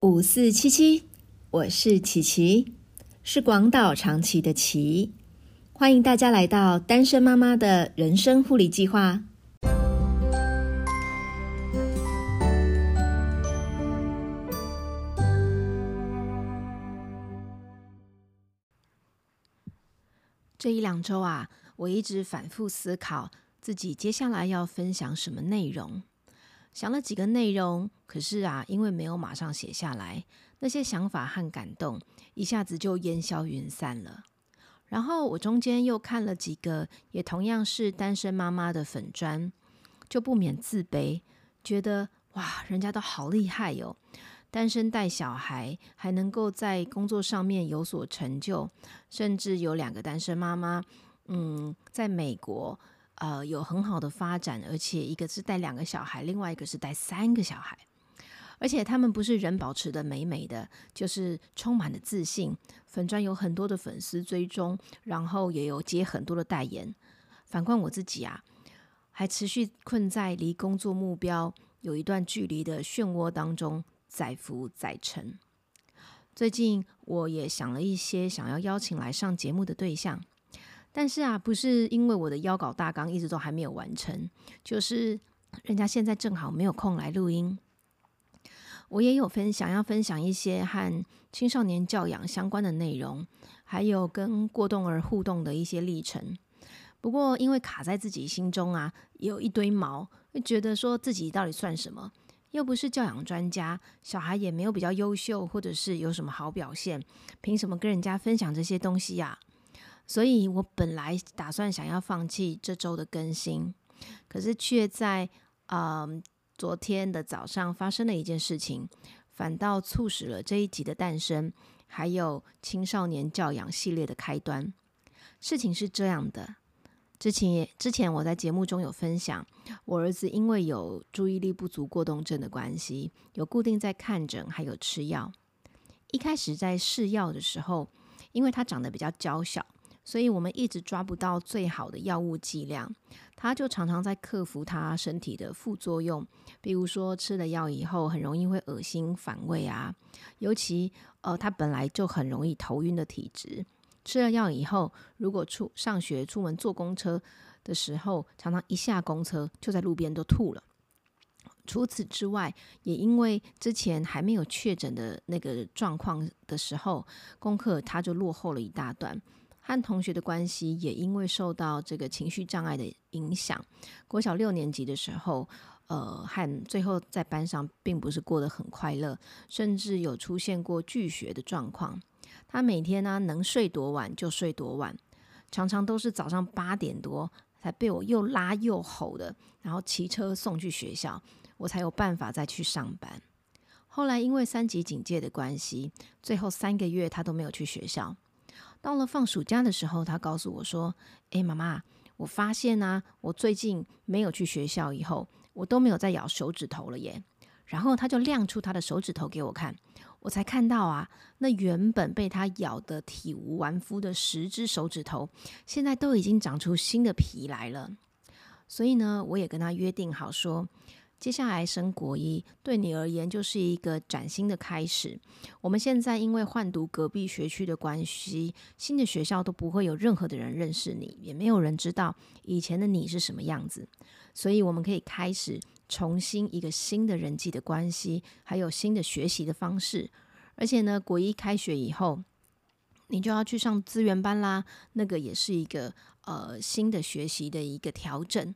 五四七七，我是琪琪，是广岛长崎的琪，欢迎大家来到单身妈妈的人生护理计划。这一两周啊，我一直反复思考自己接下来要分享什么内容。想了几个内容，可是啊，因为没有马上写下来，那些想法和感动一下子就烟消云散了。然后我中间又看了几个也同样是单身妈妈的粉砖，就不免自卑，觉得哇，人家都好厉害哟，单身带小孩还能够在工作上面有所成就，甚至有两个单身妈妈，嗯，在美国。呃，有很好的发展，而且一个是带两个小孩，另外一个是带三个小孩，而且他们不是人保持的美美的，就是充满了自信。粉砖有很多的粉丝追踪，然后也有接很多的代言。反观我自己啊，还持续困在离工作目标有一段距离的漩涡当中，载浮载沉。最近我也想了一些想要邀请来上节目的对象。但是啊，不是因为我的邀稿大纲一直都还没有完成，就是人家现在正好没有空来录音。我也有分享要分享一些和青少年教养相关的内容，还有跟过动儿互动的一些历程。不过因为卡在自己心中啊，也有一堆毛，会觉得说自己到底算什么？又不是教养专家，小孩也没有比较优秀，或者是有什么好表现，凭什么跟人家分享这些东西呀？所以我本来打算想要放弃这周的更新，可是却在嗯昨天的早上发生了一件事情，反倒促使了这一集的诞生，还有青少年教养系列的开端。事情是这样的，之前也之前我在节目中有分享，我儿子因为有注意力不足过动症的关系，有固定在看诊，还有吃药。一开始在试药的时候，因为他长得比较娇小。所以我们一直抓不到最好的药物剂量，他就常常在克服他身体的副作用，比如说吃了药以后很容易会恶心反胃啊，尤其呃他本来就很容易头晕的体质，吃了药以后，如果出上学出门坐公车的时候，常常一下公车就在路边都吐了。除此之外，也因为之前还没有确诊的那个状况的时候，功课他就落后了一大段。和同学的关系也因为受到这个情绪障碍的影响，国小六年级的时候，呃，和最后在班上并不是过得很快乐，甚至有出现过拒学的状况。他每天呢能睡多晚就睡多晚，常常都是早上八点多才被我又拉又吼的，然后骑车送去学校，我才有办法再去上班。后来因为三级警戒的关系，最后三个月他都没有去学校。到了放暑假的时候，他告诉我说：“诶，妈妈，我发现啊，我最近没有去学校，以后我都没有再咬手指头了耶。”然后他就亮出他的手指头给我看，我才看到啊，那原本被他咬得体无完肤的十只手指头，现在都已经长出新的皮来了。所以呢，我也跟他约定好说。接下来升国一，对你而言就是一个崭新的开始。我们现在因为换读隔壁学区的关系，新的学校都不会有任何的人认识你，也没有人知道以前的你是什么样子。所以我们可以开始重新一个新的人际的关系，还有新的学习的方式。而且呢，国一开学以后，你就要去上资源班啦，那个也是一个呃新的学习的一个调整。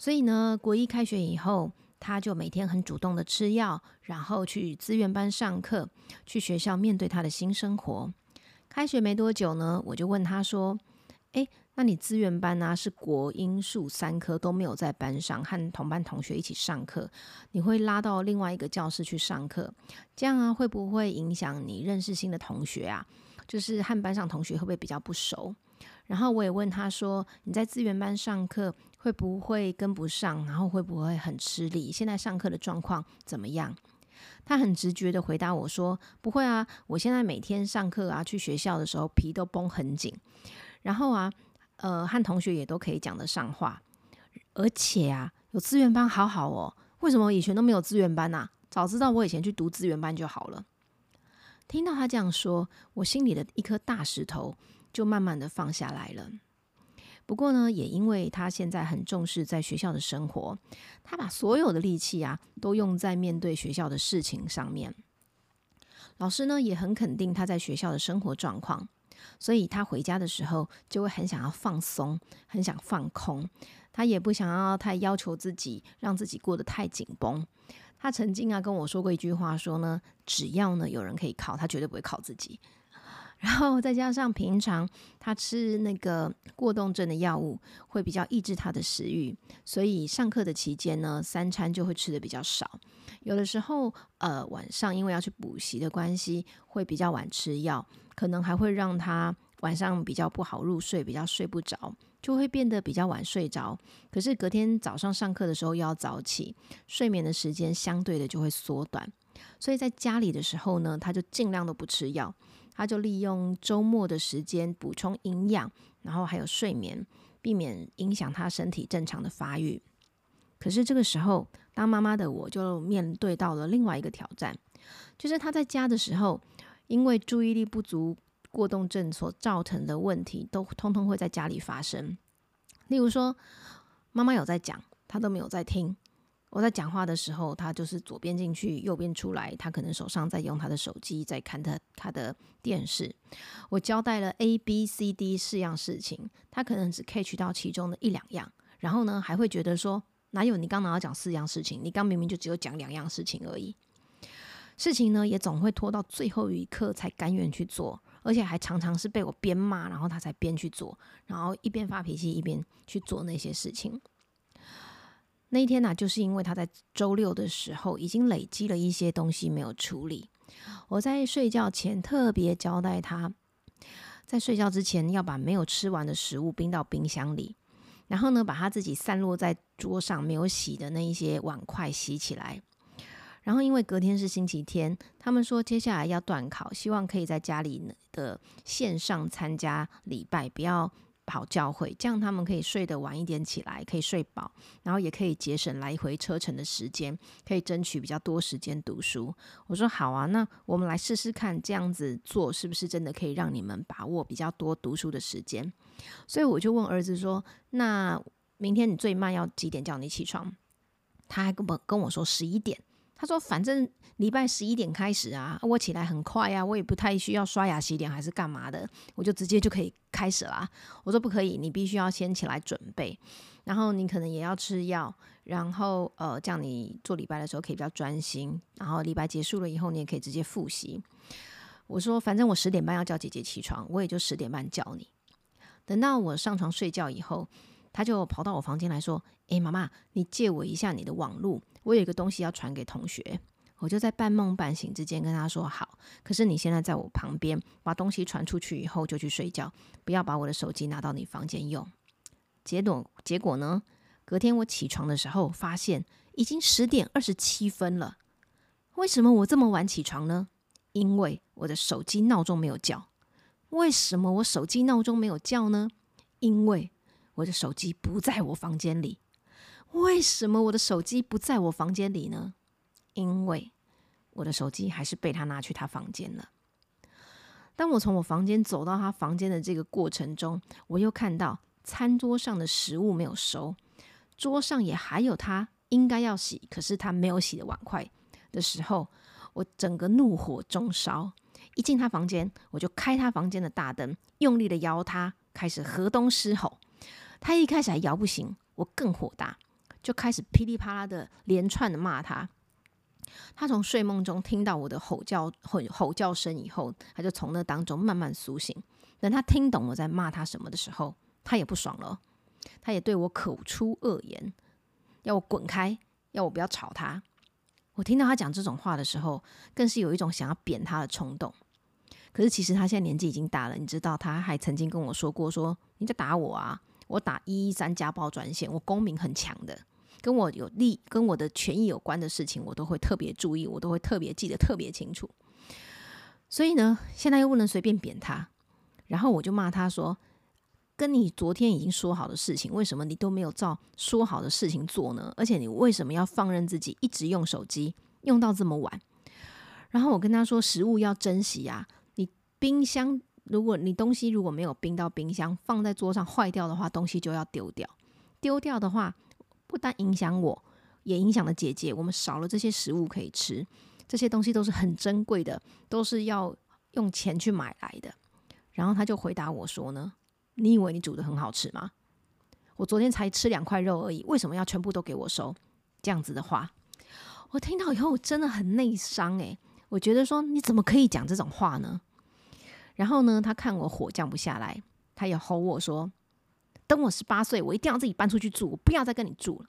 所以呢，国一开学以后，他就每天很主动的吃药，然后去资源班上课，去学校面对他的新生活。开学没多久呢，我就问他说：“诶，那你资源班呢？是国英数三科都没有在班上和同班同学一起上课，你会拉到另外一个教室去上课，这样啊会不会影响你认识新的同学啊？就是和班上同学会不会比较不熟？”然后我也问他说：“你在资源班上课？”会不会跟不上？然后会不会很吃力？现在上课的状况怎么样？他很直觉的回答我说：“不会啊，我现在每天上课啊，去学校的时候皮都绷很紧，然后啊，呃，和同学也都可以讲得上话，而且啊，有资源班好好哦。为什么以前都没有资源班呐？早知道我以前去读资源班就好了。听到他这样说，我心里的一颗大石头就慢慢的放下来了。不过呢，也因为他现在很重视在学校的生活，他把所有的力气啊都用在面对学校的事情上面。老师呢也很肯定他在学校的生活状况，所以他回家的时候就会很想要放松，很想放空。他也不想要太要求自己，让自己过得太紧绷。他曾经啊跟我说过一句话，说呢，只要呢有人可以靠，他绝对不会靠自己。然后再加上平常他吃那个过动症的药物，会比较抑制他的食欲，所以上课的期间呢，三餐就会吃的比较少。有的时候，呃，晚上因为要去补习的关系，会比较晚吃药，可能还会让他晚上比较不好入睡，比较睡不着，就会变得比较晚睡着。可是隔天早上上课的时候又要早起，睡眠的时间相对的就会缩短。所以在家里的时候呢，他就尽量都不吃药。他就利用周末的时间补充营养，然后还有睡眠，避免影响他身体正常的发育。可是这个时候，当妈妈的我就面对到了另外一个挑战，就是他在家的时候，因为注意力不足过动症所造成的问题，都通通会在家里发生。例如说，妈妈有在讲，他都没有在听。我在讲话的时候，他就是左边进去，右边出来。他可能手上在用他的手机，在看他他的电视。我交代了 A、B、C、D 四样事情，他可能只 catch 到其中的一两样，然后呢，还会觉得说，哪有你刚拿到讲四样事情？你刚明明就只有讲两样事情而已。事情呢，也总会拖到最后一刻才甘愿去做，而且还常常是被我边骂，然后他才边去做，然后一边发脾气一边去做那些事情。那一天呢，就是因为他在周六的时候已经累积了一些东西没有处理。我在睡觉前特别交代他，在睡觉之前要把没有吃完的食物冰到冰箱里，然后呢，把他自己散落在桌上没有洗的那一些碗筷洗起来。然后因为隔天是星期天，他们说接下来要断考，希望可以在家里的线上参加礼拜，不要。跑教会，这样他们可以睡得晚一点起来，可以睡饱，然后也可以节省来回车程的时间，可以争取比较多时间读书。我说好啊，那我们来试试看，这样子做是不是真的可以让你们把握比较多读书的时间？所以我就问儿子说：“那明天你最慢要几点叫你起床？”他还跟我跟我说十一点。他说：“反正礼拜十一点开始啊，我起来很快啊，我也不太需要刷牙洗脸还是干嘛的，我就直接就可以开始啦。”我说：“不可以，你必须要先起来准备，然后你可能也要吃药，然后呃，这样你做礼拜的时候可以比较专心。然后礼拜结束了以后，你也可以直接复习。”我说：“反正我十点半要叫姐姐起床，我也就十点半叫你。等到我上床睡觉以后，他就跑到我房间来说：‘诶，妈妈，你借我一下你的网络。’我有一个东西要传给同学，我就在半梦半醒之间跟他说好。可是你现在在我旁边，把东西传出去以后就去睡觉，不要把我的手机拿到你房间用。结果结果呢？隔天我起床的时候，发现已经十点二十七分了。为什么我这么晚起床呢？因为我的手机闹钟没有叫。为什么我手机闹钟没有叫呢？因为我的手机不在我房间里。为什么我的手机不在我房间里呢？因为我的手机还是被他拿去他房间了。当我从我房间走到他房间的这个过程中，我又看到餐桌上的食物没有收，桌上也还有他应该要洗，可是他没有洗的碗筷的时候，我整个怒火中烧。一进他房间，我就开他房间的大灯，用力的摇他，开始河东狮吼。他一开始还摇不醒，我更火大。就开始噼里啪啦的连串的骂他。他从睡梦中听到我的吼叫吼吼叫声以后，他就从那当中慢慢苏醒。等他听懂我在骂他什么的时候，他也不爽了，他也对我口出恶言，要我滚开，要我不要吵他。我听到他讲这种话的时候，更是有一种想要扁他的冲动。可是其实他现在年纪已经大了，你知道，他还曾经跟我说过：“说你在打我啊，我打一一三家暴专线，我公民很强的。”跟我有利、跟我的权益有关的事情，我都会特别注意，我都会特别记得特别清楚。所以呢，现在又不能随便扁他，然后我就骂他说：“跟你昨天已经说好的事情，为什么你都没有照说好的事情做呢？而且你为什么要放任自己一直用手机，用到这么晚。然后我跟他说，食物要珍惜啊，你冰箱如果你东西如果没有冰到冰箱，放在桌上坏掉的话，东西就要丢掉。丢掉的话，不但影响我，也影响了姐姐。我们少了这些食物可以吃，这些东西都是很珍贵的，都是要用钱去买来的。然后他就回答我说呢：“你以为你煮的很好吃吗？我昨天才吃两块肉而已，为什么要全部都给我收？”这样子的话，我听到以后真的很内伤诶，我觉得说你怎么可以讲这种话呢？然后呢，他看我火降不下来，他也吼我说：“等我十八岁，我一定要自己搬出去住，我不要再跟你住了。”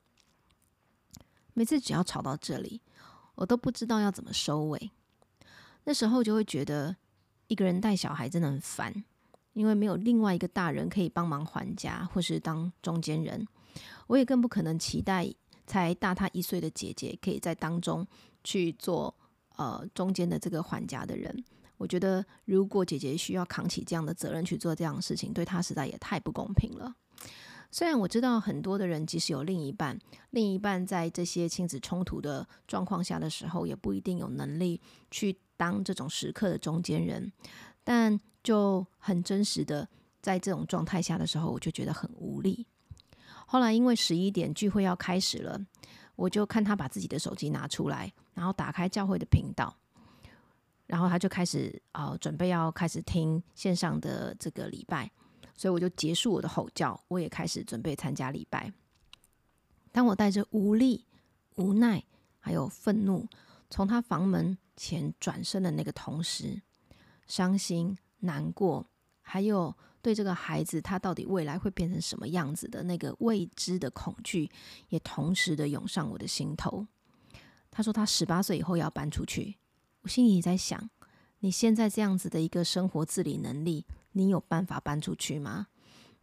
每次只要吵到这里，我都不知道要怎么收尾。那时候就会觉得。一个人带小孩真的很烦，因为没有另外一个大人可以帮忙还家或是当中间人。我也更不可能期待才大他一岁的姐姐可以在当中去做呃中间的这个还家的人。我觉得如果姐姐需要扛起这样的责任去做这样的事情，对她实在也太不公平了。虽然我知道很多的人即使有另一半，另一半在这些亲子冲突的状况下的时候，也不一定有能力去。当这种时刻的中间人，但就很真实的在这种状态下的时候，我就觉得很无力。后来因为十一点聚会要开始了，我就看他把自己的手机拿出来，然后打开教会的频道，然后他就开始呃准备要开始听线上的这个礼拜，所以我就结束我的吼叫，我也开始准备参加礼拜。当我带着无力、无奈还有愤怒从他房门。前转身的那个同时，伤心、难过，还有对这个孩子他到底未来会变成什么样子的那个未知的恐惧，也同时的涌上我的心头。他说他十八岁以后要搬出去，我心里在想，你现在这样子的一个生活自理能力，你有办法搬出去吗？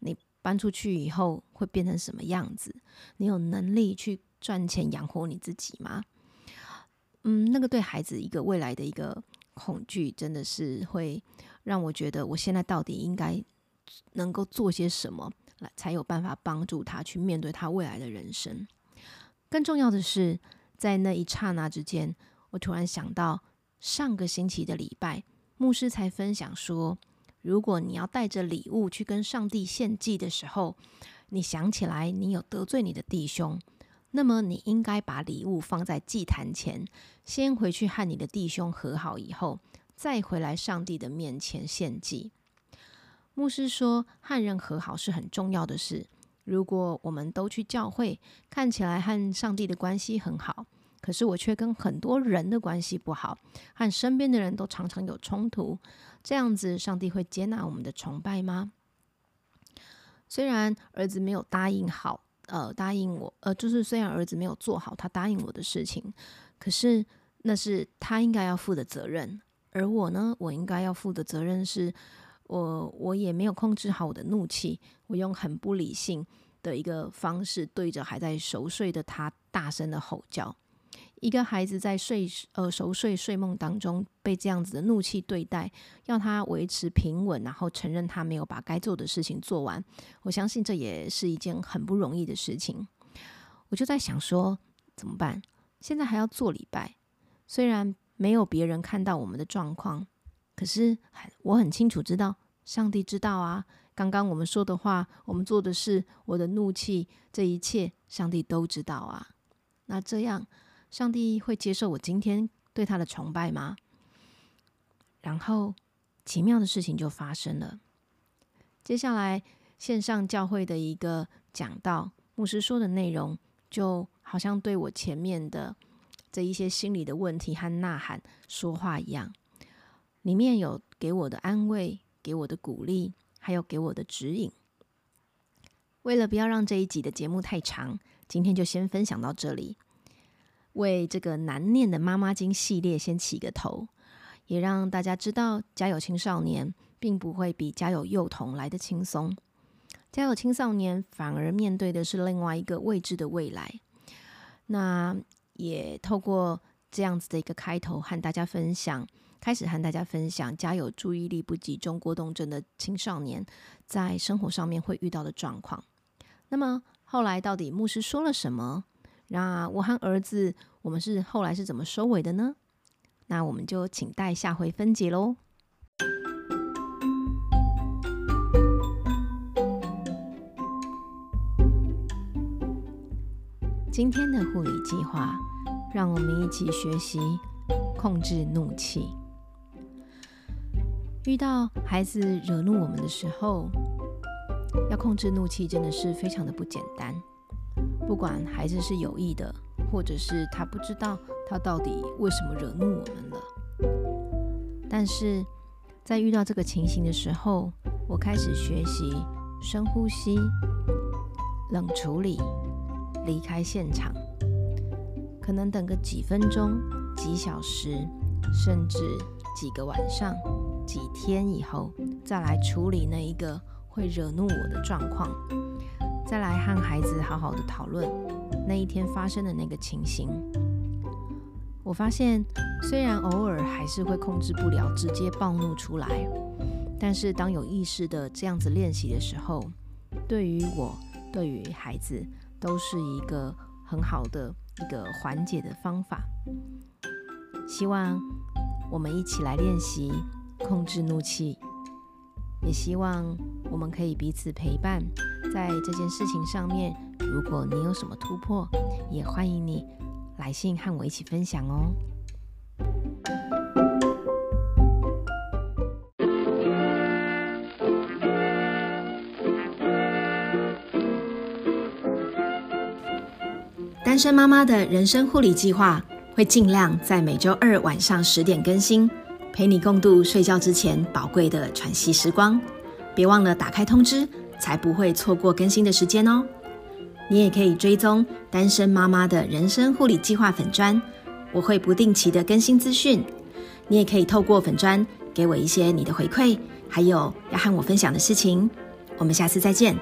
你搬出去以后会变成什么样子？你有能力去赚钱养活你自己吗？嗯，那个对孩子一个未来的一个恐惧，真的是会让我觉得，我现在到底应该能够做些什么，来才有办法帮助他去面对他未来的人生。更重要的是，在那一刹那之间，我突然想到，上个星期的礼拜，牧师才分享说，如果你要带着礼物去跟上帝献祭的时候，你想起来你有得罪你的弟兄。那么你应该把礼物放在祭坛前，先回去和你的弟兄和好以后，再回来上帝的面前献祭。牧师说，和人和好是很重要的事。如果我们都去教会，看起来和上帝的关系很好，可是我却跟很多人的关系不好，和身边的人都常常有冲突，这样子，上帝会接纳我们的崇拜吗？虽然儿子没有答应好。呃，答应我，呃，就是虽然儿子没有做好他答应我的事情，可是那是他应该要负的责任。而我呢，我应该要负的责任是，我我也没有控制好我的怒气，我用很不理性的一个方式对着还在熟睡的他大声的吼叫。一个孩子在睡呃熟睡睡梦当中被这样子的怒气对待，要他维持平稳，然后承认他没有把该做的事情做完，我相信这也是一件很不容易的事情。我就在想说怎么办？现在还要做礼拜，虽然没有别人看到我们的状况，可是我很清楚知道上帝知道啊。刚刚我们说的话，我们做的事，我的怒气，这一切，上帝都知道啊。那这样。上帝会接受我今天对他的崇拜吗？然后奇妙的事情就发生了。接下来线上教会的一个讲道，牧师说的内容，就好像对我前面的这一些心理的问题和呐喊说话一样。里面有给我的安慰，给我的鼓励，还有给我的指引。为了不要让这一集的节目太长，今天就先分享到这里。为这个难念的妈妈经系列先起个头，也让大家知道，家有青少年并不会比家有幼童来的轻松。家有青少年反而面对的是另外一个未知的未来。那也透过这样子的一个开头，和大家分享，开始和大家分享家有注意力不集中过动症的青少年在生活上面会遇到的状况。那么后来到底牧师说了什么？那我和儿子。我们是后来是怎么收尾的呢？那我们就请待下回分解喽。今天的护理计划，让我们一起学习控制怒气。遇到孩子惹怒我们的时候，要控制怒气真的是非常的不简单。不管孩子是有意的，或者是他不知道他到底为什么惹怒我们了，但是在遇到这个情形的时候，我开始学习深呼吸、冷处理。离开现场，可能等个几分钟、几小时，甚至几个晚上、几天以后，再来处理那一个会惹怒我的状况，再来和孩子好好的讨论那一天发生的那个情形。我发现，虽然偶尔还是会控制不了直接暴怒出来，但是当有意识的这样子练习的时候，对于我，对于孩子。都是一个很好的一个缓解的方法。希望我们一起来练习控制怒气，也希望我们可以彼此陪伴在这件事情上面。如果你有什么突破，也欢迎你来信和我一起分享哦。单身妈妈的人生护理计划会尽量在每周二晚上十点更新，陪你共度睡觉之前宝贵的喘息时光。别忘了打开通知，才不会错过更新的时间哦。你也可以追踪单身妈妈的人生护理计划粉砖，我会不定期的更新资讯。你也可以透过粉砖给我一些你的回馈，还有要和我分享的事情。我们下次再见。